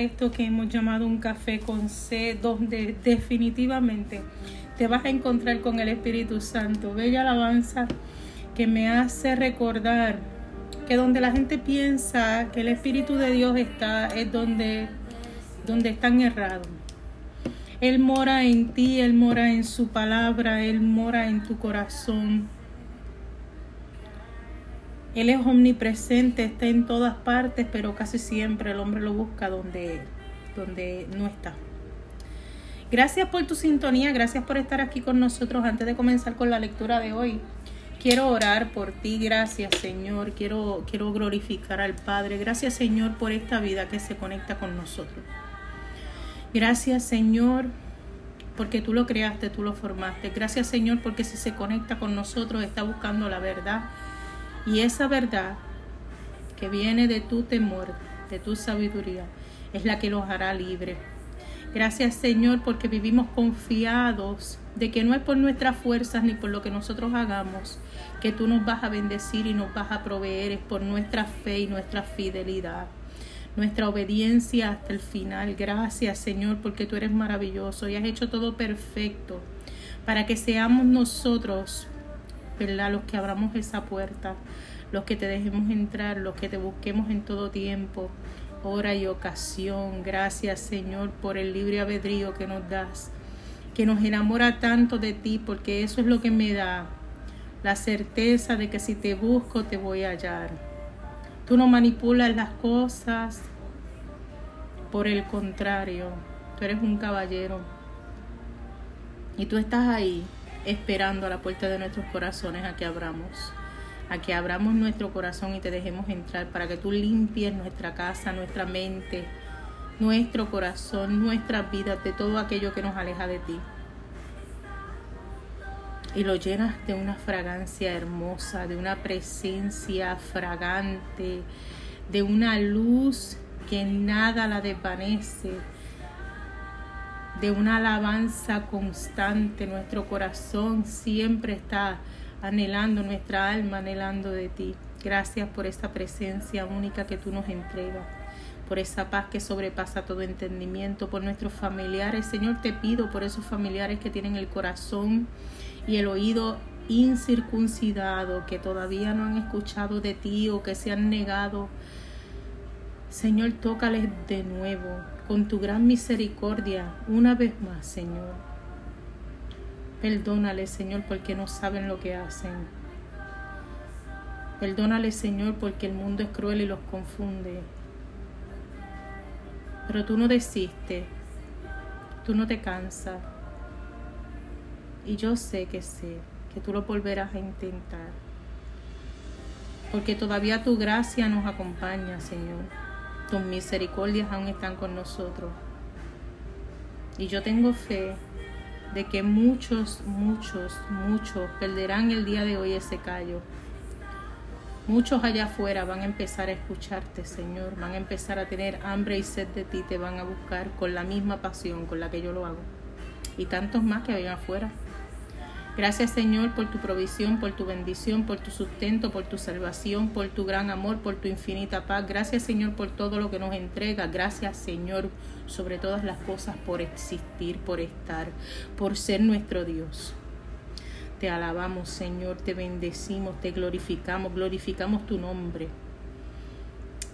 esto que hemos llamado un café con C, donde definitivamente te vas a encontrar con el Espíritu Santo. Bella alabanza que me hace recordar que donde la gente piensa que el Espíritu de Dios está, es donde, donde están errados. Él mora en ti, Él mora en su palabra, Él mora en tu corazón. Él es omnipresente, está en todas partes, pero casi siempre el hombre lo busca donde, donde no está. Gracias por tu sintonía, gracias por estar aquí con nosotros antes de comenzar con la lectura de hoy. Quiero orar por ti, gracias Señor, quiero, quiero glorificar al Padre, gracias Señor por esta vida que se conecta con nosotros. Gracias Señor porque tú lo creaste, tú lo formaste. Gracias Señor porque si se conecta con nosotros está buscando la verdad y esa verdad que viene de tu temor, de tu sabiduría, es la que los hará libres. Gracias Señor porque vivimos confiados de que no es por nuestras fuerzas ni por lo que nosotros hagamos que tú nos vas a bendecir y nos vas a proveer, es por nuestra fe y nuestra fidelidad, nuestra obediencia hasta el final. Gracias Señor porque tú eres maravilloso y has hecho todo perfecto para que seamos nosotros Los que abramos esa puerta, los que te dejemos entrar, los que te busquemos en todo tiempo, hora y ocasión. Gracias, Señor, por el libre albedrío que nos das, que nos enamora tanto de ti, porque eso es lo que me da la certeza de que si te busco te voy a hallar. Tú no manipulas las cosas, por el contrario, tú eres un caballero y tú estás ahí esperando a la puerta de nuestros corazones a que abramos, a que abramos nuestro corazón y te dejemos entrar para que tú limpies nuestra casa, nuestra mente, nuestro corazón, nuestras vidas de todo aquello que nos aleja de ti. Y lo llenas de una fragancia hermosa, de una presencia fragante, de una luz que nada la desvanece de una alabanza constante. Nuestro corazón siempre está anhelando, nuestra alma anhelando de ti. Gracias por esa presencia única que tú nos entregas, por esa paz que sobrepasa todo entendimiento, por nuestros familiares. Señor, te pido por esos familiares que tienen el corazón y el oído incircuncidado, que todavía no han escuchado de ti o que se han negado. Señor, tócales de nuevo, con tu gran misericordia una vez más, Señor. Perdónale, Señor, porque no saben lo que hacen. Perdónale, Señor, porque el mundo es cruel y los confunde. Pero tú no desistes, tú no te cansas. Y yo sé que sé que tú lo volverás a intentar. Porque todavía tu gracia nos acompaña, Señor tus misericordias aún están con nosotros. Y yo tengo fe de que muchos, muchos, muchos perderán el día de hoy ese callo. Muchos allá afuera van a empezar a escucharte, Señor, van a empezar a tener hambre y sed de ti, te van a buscar con la misma pasión con la que yo lo hago. Y tantos más que vayan afuera. Gracias Señor por tu provisión, por tu bendición, por tu sustento, por tu salvación, por tu gran amor, por tu infinita paz. Gracias Señor por todo lo que nos entrega. Gracias Señor sobre todas las cosas por existir, por estar, por ser nuestro Dios. Te alabamos Señor, te bendecimos, te glorificamos, glorificamos tu nombre.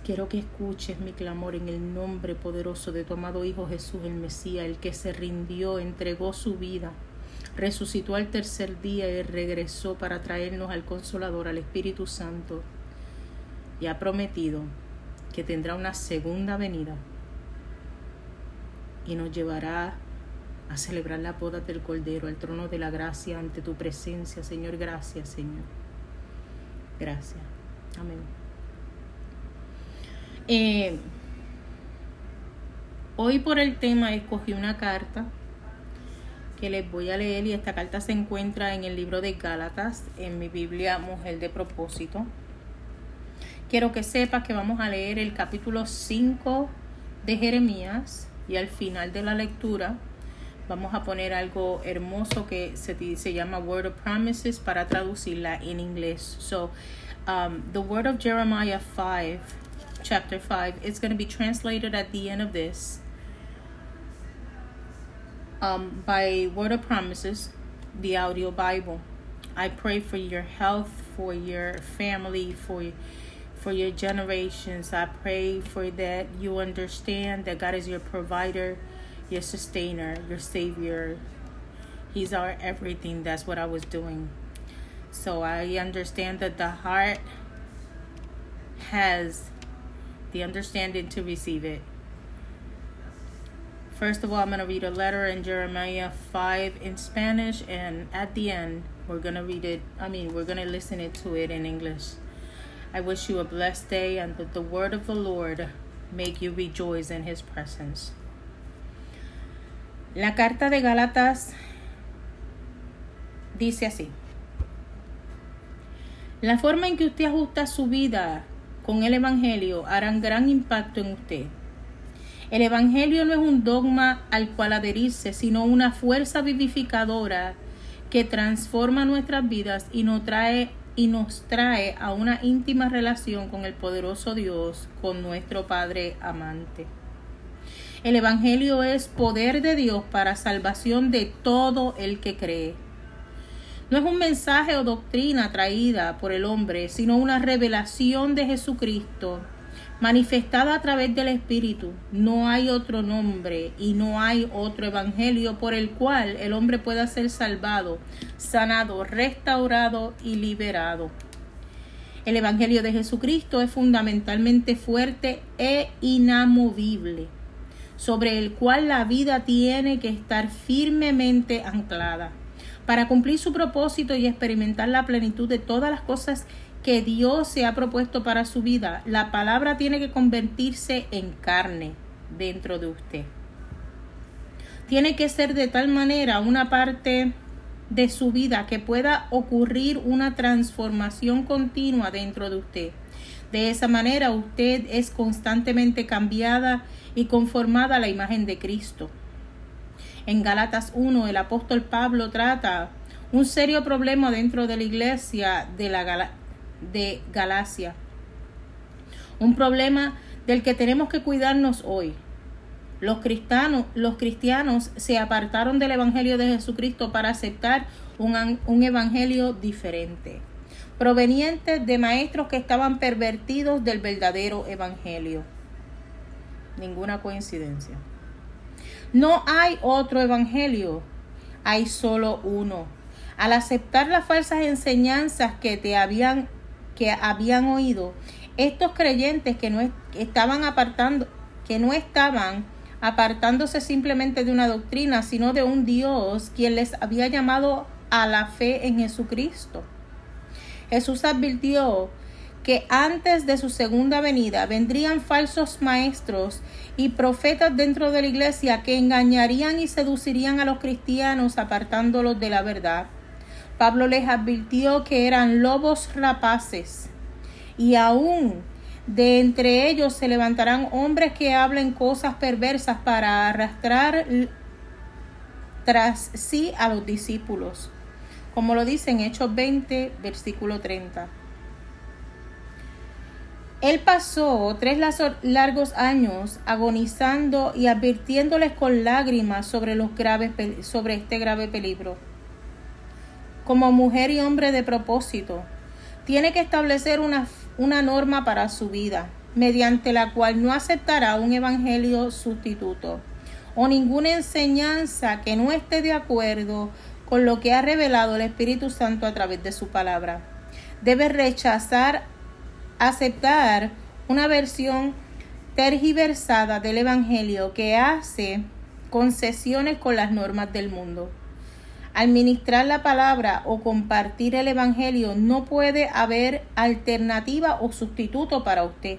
Quiero que escuches mi clamor en el nombre poderoso de tu amado Hijo Jesús el Mesías, el que se rindió, entregó su vida resucitó al tercer día y regresó para traernos al Consolador, al Espíritu Santo, y ha prometido que tendrá una segunda venida y nos llevará a celebrar la boda del Cordero, al trono de la gracia ante tu presencia, Señor. Gracias, Señor. Gracias. Amén. Eh, hoy por el tema escogí una carta que les voy a leer y esta carta se encuentra en el libro de Gálatas, en mi Biblia Mujer de Propósito. Quiero que sepas que vamos a leer el capítulo 5 de Jeremías y al final de la lectura vamos a poner algo hermoso que se, se llama Word of Promises para traducirla en inglés. So, um, the Word of Jeremiah 5 chapter 5. It's going to be translated at the end of this um, by Word of Promises, the audio Bible. I pray for your health, for your family, for for your generations. I pray for that you understand that God is your provider, your sustainer, your savior. He's our everything. That's what I was doing. So I understand that the heart has the understanding to receive it. First of all, I'm going to read a letter in Jeremiah 5 in Spanish, and at the end, we're going to read it. I mean, we're going to listen to it in English. I wish you a blessed day, and that the word of the Lord make you rejoice in his presence. La carta de Gálatas dice así. La forma en que usted ajusta su vida con el Evangelio hará un gran impacto en usted. El Evangelio no es un dogma al cual adherirse, sino una fuerza vivificadora que transforma nuestras vidas y nos trae y nos trae a una íntima relación con el poderoso Dios, con nuestro Padre amante. El Evangelio es poder de Dios para salvación de todo el que cree. No es un mensaje o doctrina traída por el hombre, sino una revelación de Jesucristo manifestada a través del Espíritu. No hay otro nombre y no hay otro evangelio por el cual el hombre pueda ser salvado, sanado, restaurado y liberado. El Evangelio de Jesucristo es fundamentalmente fuerte e inamovible, sobre el cual la vida tiene que estar firmemente anclada. Para cumplir su propósito y experimentar la plenitud de todas las cosas que Dios se ha propuesto para su vida, la palabra tiene que convertirse en carne dentro de usted. Tiene que ser de tal manera una parte de su vida que pueda ocurrir una transformación continua dentro de usted. De esa manera usted es constantemente cambiada y conformada a la imagen de Cristo. En Galatas 1 el apóstol Pablo trata un serio problema dentro de la iglesia de la, de Galacia. Un problema del que tenemos que cuidarnos hoy. Los cristianos, los cristianos se apartaron del Evangelio de Jesucristo para aceptar un, un evangelio diferente, proveniente de maestros que estaban pervertidos del verdadero evangelio. Ninguna coincidencia. No hay otro evangelio, hay solo uno. Al aceptar las falsas enseñanzas que te habían que habían oído, estos creyentes que no estaban apartando, que no estaban apartándose simplemente de una doctrina, sino de un Dios quien les había llamado a la fe en Jesucristo. Jesús advirtió que antes de su segunda venida vendrían falsos maestros y profetas dentro de la iglesia que engañarían y seducirían a los cristianos apartándolos de la verdad. Pablo les advirtió que eran lobos rapaces y aún de entre ellos se levantarán hombres que hablen cosas perversas para arrastrar tras sí a los discípulos, como lo dice en Hechos 20, versículo 30. Él pasó tres largos años agonizando y advirtiéndoles con lágrimas sobre, los graves, sobre este grave peligro como mujer y hombre de propósito, tiene que establecer una, una norma para su vida, mediante la cual no aceptará un evangelio sustituto o ninguna enseñanza que no esté de acuerdo con lo que ha revelado el Espíritu Santo a través de su palabra. Debe rechazar, aceptar una versión tergiversada del Evangelio que hace concesiones con las normas del mundo. Administrar la palabra o compartir el Evangelio no puede haber alternativa o sustituto para usted.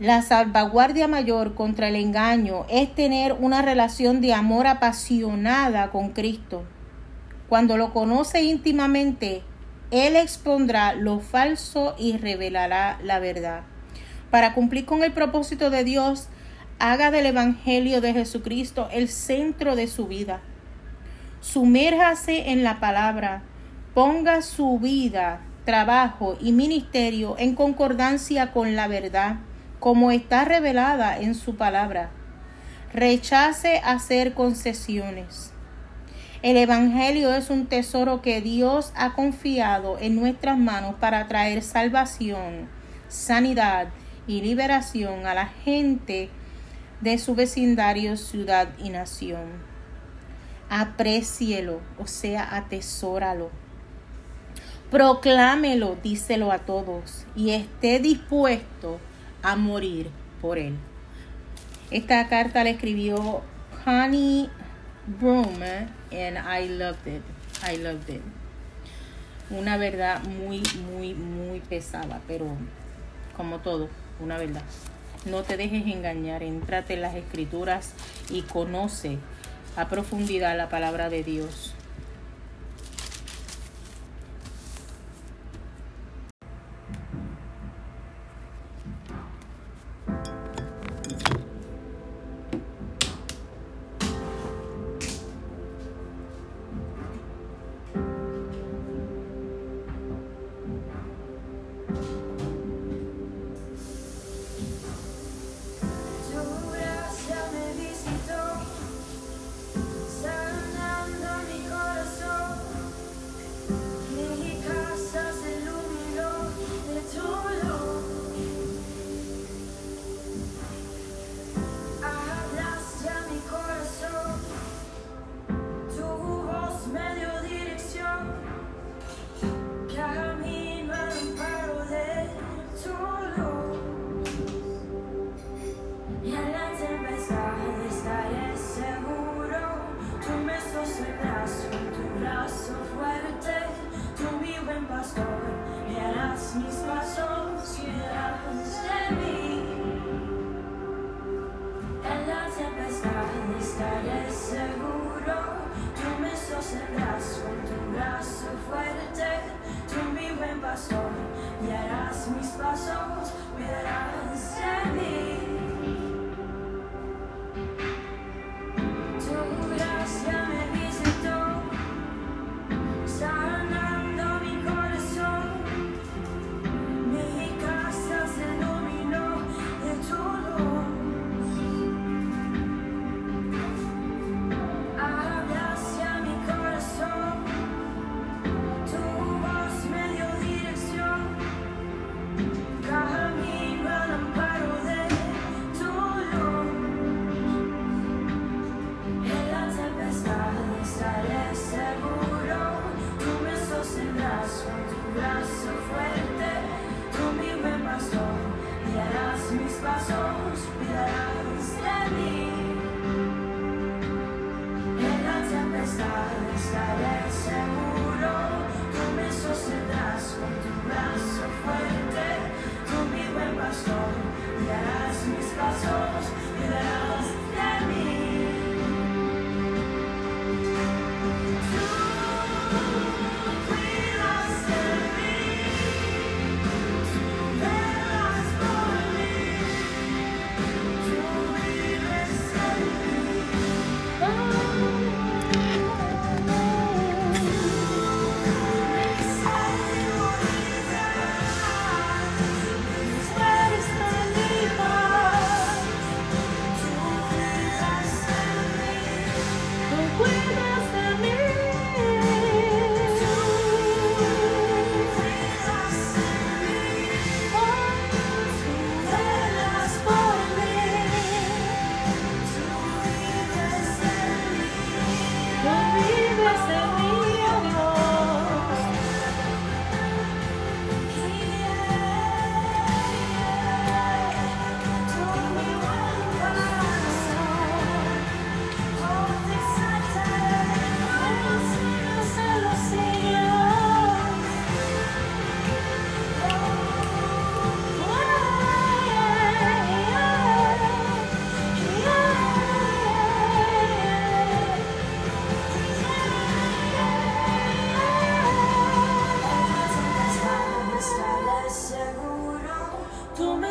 La salvaguardia mayor contra el engaño es tener una relación de amor apasionada con Cristo. Cuando lo conoce íntimamente, Él expondrá lo falso y revelará la verdad. Para cumplir con el propósito de Dios, haga del Evangelio de Jesucristo el centro de su vida. Sumérjase en la palabra, ponga su vida trabajo y ministerio en concordancia con la verdad, como está revelada en su palabra. Rechace hacer concesiones. El Evangelio es un tesoro que Dios ha confiado en nuestras manos para traer salvación, sanidad y liberación a la gente de su vecindario, ciudad y nación. Aprécielo, o sea, atesóralo. Proclámelo, díselo a todos, y esté dispuesto a morir por él. Esta carta la escribió Connie Broom and I loved it. I loved it. Una verdad muy, muy, muy pesada, pero como todo, una verdad. No te dejes engañar, entrate en las escrituras y conoce a profundidad la palabra de Dios.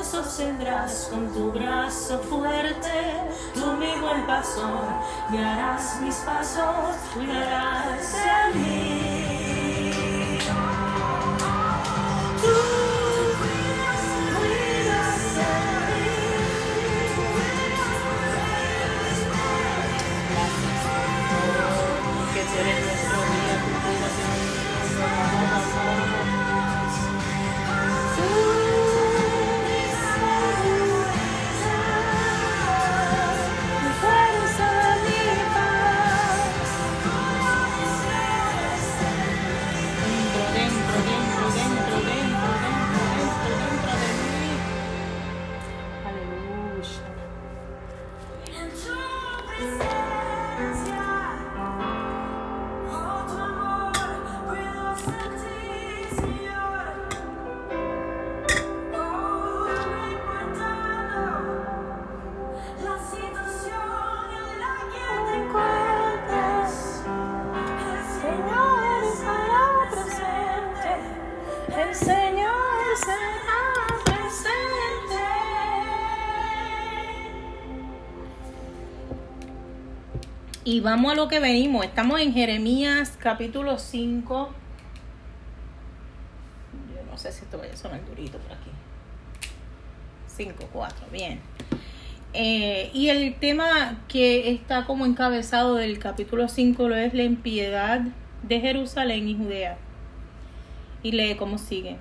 sostendrás con tu brazo fuerte, tú mi buen paso, guiarás mis pasos, cuidarás de mí. Y vamos a lo que venimos. Estamos en Jeremías capítulo 5. Yo no sé si esto va a sonar durito por aquí. 5, 4, bien. Eh, y el tema que está como encabezado del capítulo 5 lo es la impiedad de Jerusalén y Judea. Y lee como sigue.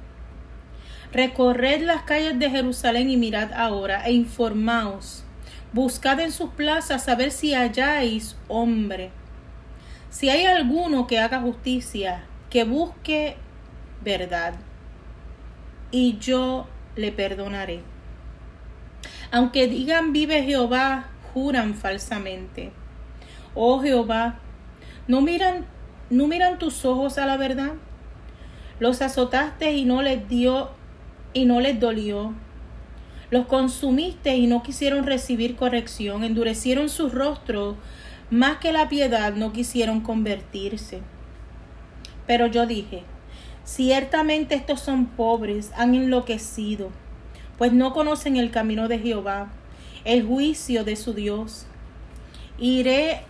Recorred las calles de Jerusalén y mirad ahora e informaos Buscad en sus plazas a ver si halláis hombre. Si hay alguno que haga justicia, que busque verdad, y yo le perdonaré. Aunque digan vive Jehová, juran falsamente. Oh Jehová, ¿no miran, no miran tus ojos a la verdad? Los azotaste y no les dio y no les dolió los consumiste y no quisieron recibir corrección, endurecieron sus rostros, más que la piedad no quisieron convertirse. Pero yo dije, ciertamente estos son pobres, han enloquecido, pues no conocen el camino de Jehová, el juicio de su Dios. Iré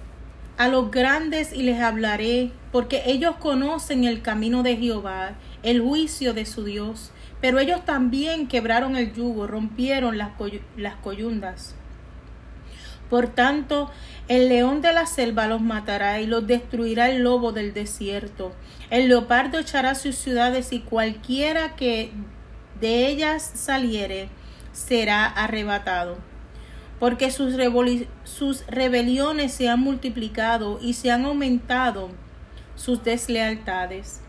a los grandes y les hablaré, porque ellos conocen el camino de Jehová, el juicio de su Dios. Pero ellos también quebraron el yugo, rompieron las, las coyundas. Por tanto, el león de la selva los matará y los destruirá el lobo del desierto. El leopardo echará sus ciudades y cualquiera que de ellas saliere será arrebatado. Porque sus, sus rebeliones se han multiplicado y se han aumentado sus deslealtades.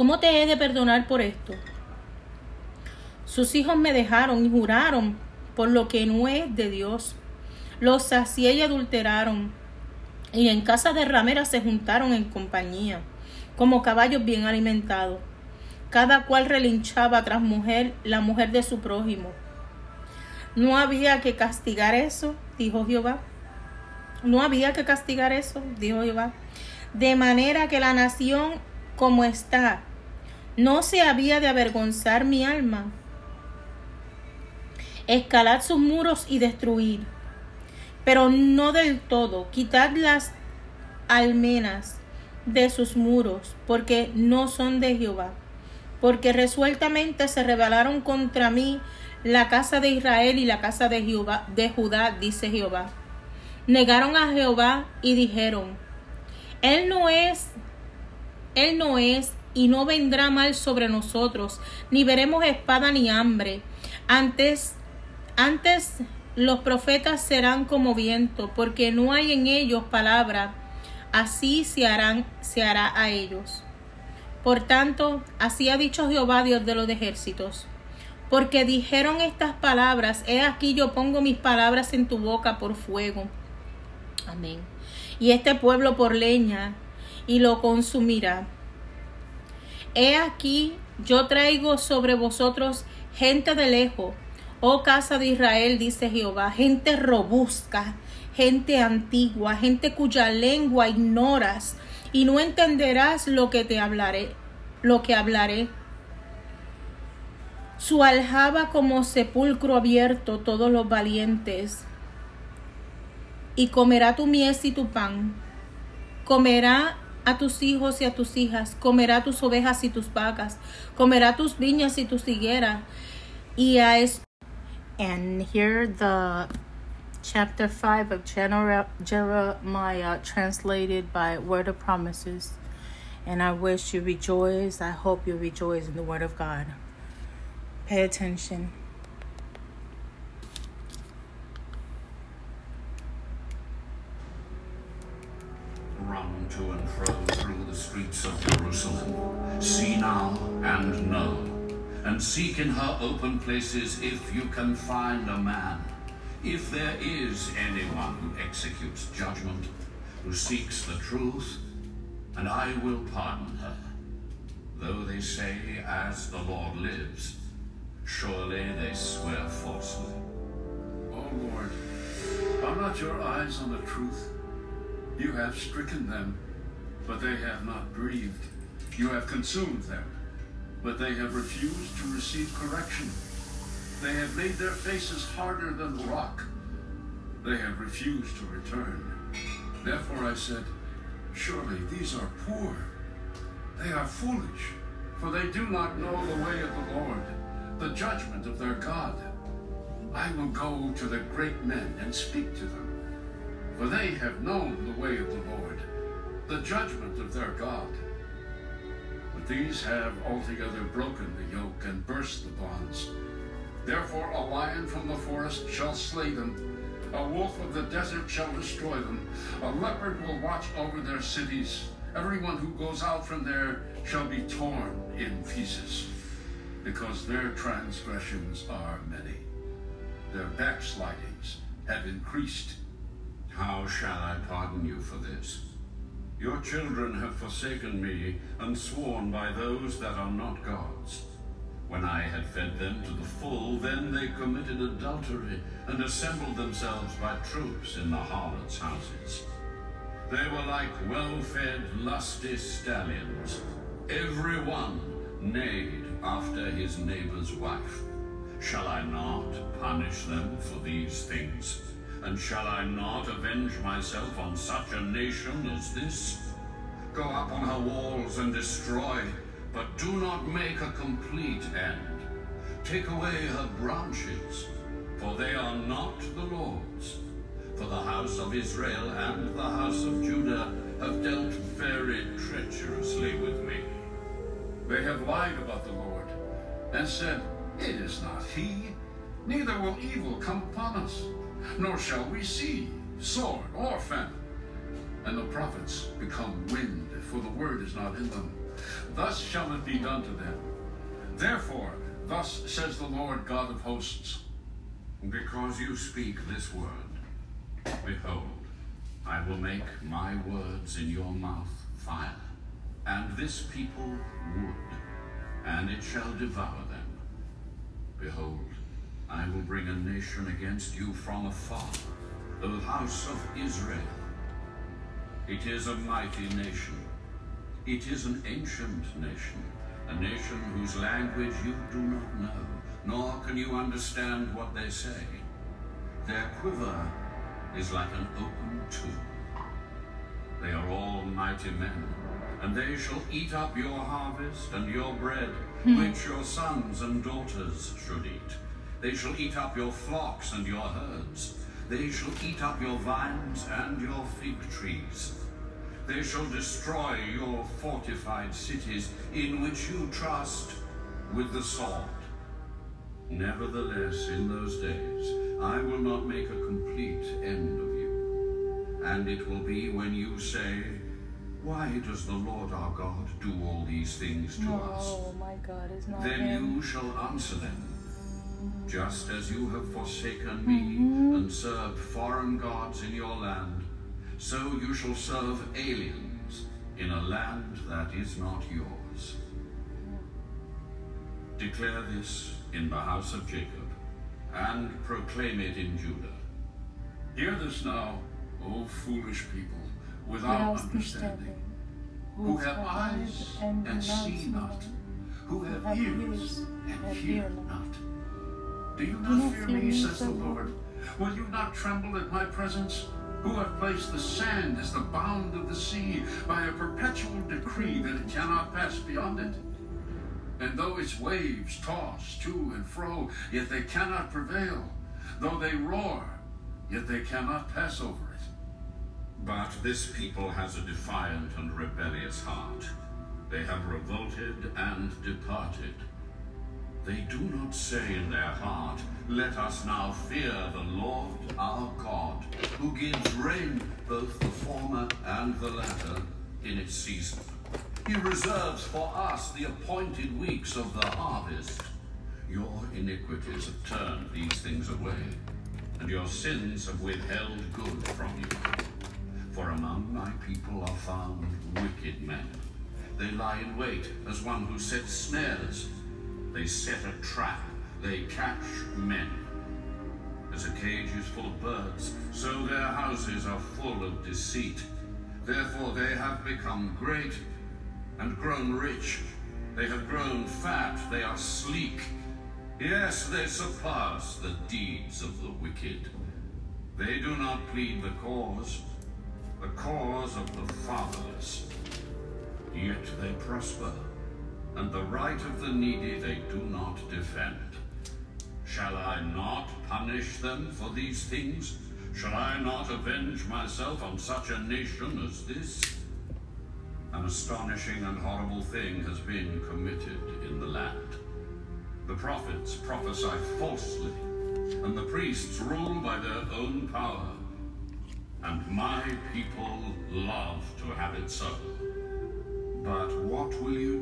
¿Cómo te he de perdonar por esto? Sus hijos me dejaron y juraron por lo que no es de Dios. Los sacié y adulteraron. Y en casa de rameras se juntaron en compañía, como caballos bien alimentados. Cada cual relinchaba tras mujer, la mujer de su prójimo. No había que castigar eso, dijo Jehová. No había que castigar eso, dijo Jehová. De manera que la nación como está no se había de avergonzar mi alma. Escalad sus muros y destruir, pero no del todo. Quitad las almenas de sus muros, porque no son de Jehová. Porque resueltamente se rebelaron contra mí la casa de Israel y la casa de Jehová, de Judá, dice Jehová. Negaron a Jehová y dijeron: Él no es, él no es y no vendrá mal sobre nosotros, ni veremos espada ni hambre. Antes, antes los profetas serán como viento, porque no hay en ellos palabra, así se harán, se hará a ellos. Por tanto, así ha dicho Jehová, Dios de los ejércitos. Porque dijeron estas palabras, he aquí yo pongo mis palabras en tu boca por fuego. Amén. Y este pueblo por leña, y lo consumirá He aquí, yo traigo sobre vosotros gente de lejos, oh casa de Israel, dice Jehová, gente robusta, gente antigua, gente cuya lengua ignoras, y no entenderás lo que te hablaré, lo que hablaré. Su aljaba como sepulcro abierto todos los valientes, y comerá tu mies y tu pan, comerá a tus hijos y a tus hijas, comerá tus ovejas y tus vacas, comerá tus viñas y tus higueras. Y a esto. And here the chapter 5 of Jeremiah translated by Word of Promises. And I wish you rejoice. I hope you rejoice in the Word of God. Pay attention. Run to and fro through the streets of Jerusalem. See now and know, and seek in her open places if you can find a man, if there is anyone who executes judgment, who seeks the truth, and I will pardon her. Though they say, as the Lord lives, surely they swear falsely. Oh Lord, are not your eyes on the truth? You have stricken them, but they have not grieved. You have consumed them, but they have refused to receive correction. They have made their faces harder than rock. They have refused to return. Therefore I said, Surely these are poor. They are foolish, for they do not know the way of the Lord, the judgment of their God. I will go to the great men and speak to them, for they have known the way of the Lord, the judgment of their God. But these have altogether broken the yoke and burst the bonds. Therefore a lion from the forest shall slay them, a wolf of the desert shall destroy them, a leopard will watch over their cities. Everyone who goes out from there shall be torn in pieces, because their transgressions are many. Their backslidings have increased. How shall I pardon you for this? Your children have forsaken me and sworn by those that are not gods. When I had fed them to the full, then they committed adultery and assembled themselves by troops in the harlots' houses. They were like well-fed, lusty stallions. Every one neighed after his neighbor's wife. Shall I not punish them for these things? And shall I not avenge myself on such a nation as this? Go up on her walls and destroy, but do not make a complete end. Take away her branches, for they are not the Lord's. For the house of Israel and the house of Judah have dealt very treacherously with me. They have lied about the Lord and said, It is not he, neither will evil come upon us, nor shall we see sword or famine. And the prophets become wind, for the word is not in them. Thus shall it be done to them. Therefore, thus says the Lord God of hosts, Because you speak this word, behold, I will make my words in your mouth fire, and this people wood, and it shall devour them. Behold, I will bring a nation against you from afar, the house of Israel. It is a mighty nation. It is an ancient nation, a nation whose language you do not know, nor can you understand what they say. Their quiver is like an open tomb. They are all mighty men, and they shall eat up your harvest and your bread, hmm. which your sons and daughters should eat. They shall eat up your flocks and your herds. They shall eat up your vines and your fig trees. They shall destroy your fortified cities in which you trust with the sword. Nevertheless, in those days, I will not make a complete end of you. And it will be when you say, Why does the Lord our God do all these things to us? No, my God, it's not Then him. you shall answer them. Just as you have forsaken me and served foreign gods in your land, so you shall serve aliens in a land that is not yours. Declare this in the house of Jacob, and proclaim it in Judah. Hear this now, O foolish people, Without understanding, who have eyes and and do not see not, who have ears and hear not. Do you not not fear fear me, me, says the says the Lord? Will you not tremble at my presence? Who have placed the sand as the bound of the sea by a perpetual decree that it cannot pass beyond it? And though its waves toss to and fro, yet they cannot prevail. Though they roar, yet they cannot pass over it. But this people has a defiant and rebellious heart. They have revolted and departed. They do not say in their heart, Let us now fear the Lord our God, who gives rain, both the former and the latter, in its season. He reserves for us the appointed weeks of the harvest. Your iniquities have turned these things away, and your sins have withheld good from you. For among my people are found wicked men. They lie in wait as one who sets snares. They set a trap. They catch men. As a cage is full of birds, so their houses are full of deceit. Therefore they have become great and grown rich. They have grown fat. They are sleek. Yes, they surpass the deeds of the wicked. They do not plead the cause, the cause of the fatherless. Yet they prosper, and the right of the needy they do not defend. Shall I not punish them for these things? Shall I not avenge myself on such a nation as this? An astonishing and horrible thing has been committed in the land. The prophets prophesy falsely, and the priests rule by their own power. And my people love to have it so. But what will you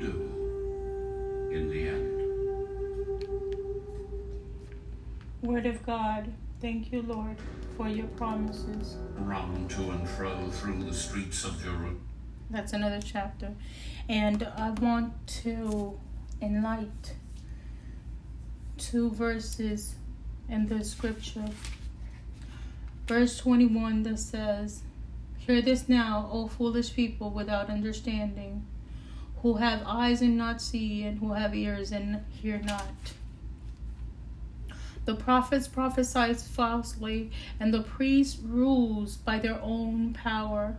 of God. Thank you, Lord, for your promises. Run to and fro through the streets of Jerusalem. That's another chapter. And I want to enlighten two verses in the scripture. Verse 21 that says, Hear this now, O foolish people without understanding, who have eyes and not see, and who have ears and hear not. The prophets prophesy falsely, and the priest rules by their own power.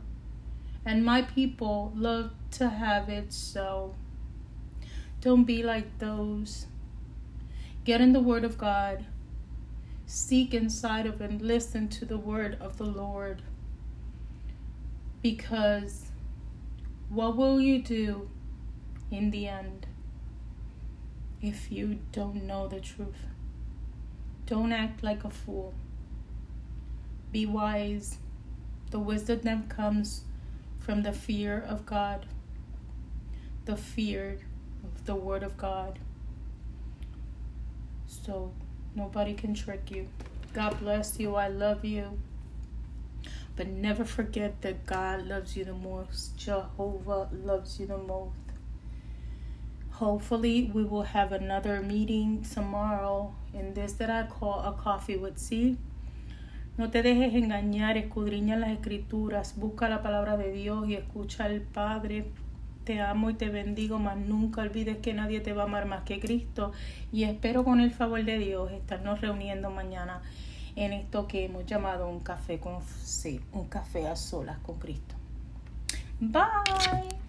And my people love to have it so. Don't be like those. Get in the Word of God. Seek inside of and listen to the Word of the Lord. Because what will you do in the end if you don't know the truth? Don't act like a fool. Be wise. The wisdom that comes from the fear of God, the fear of the Word of God. So nobody can trick you. God bless you. I love you. But never forget that God loves you the most. Jehovah loves you the most. Hopefully, we will have another meeting tomorrow in this that I call a coffee with C. No te dejes engañar, escudriña las escrituras, busca la palabra de Dios y escucha al Padre. Te amo y te bendigo, mas nunca olvides que nadie te va a amar más que Cristo. Y espero con el favor de Dios estarnos reuniendo mañana en esto que hemos llamado un café con sí, un café a solas con Cristo. Bye.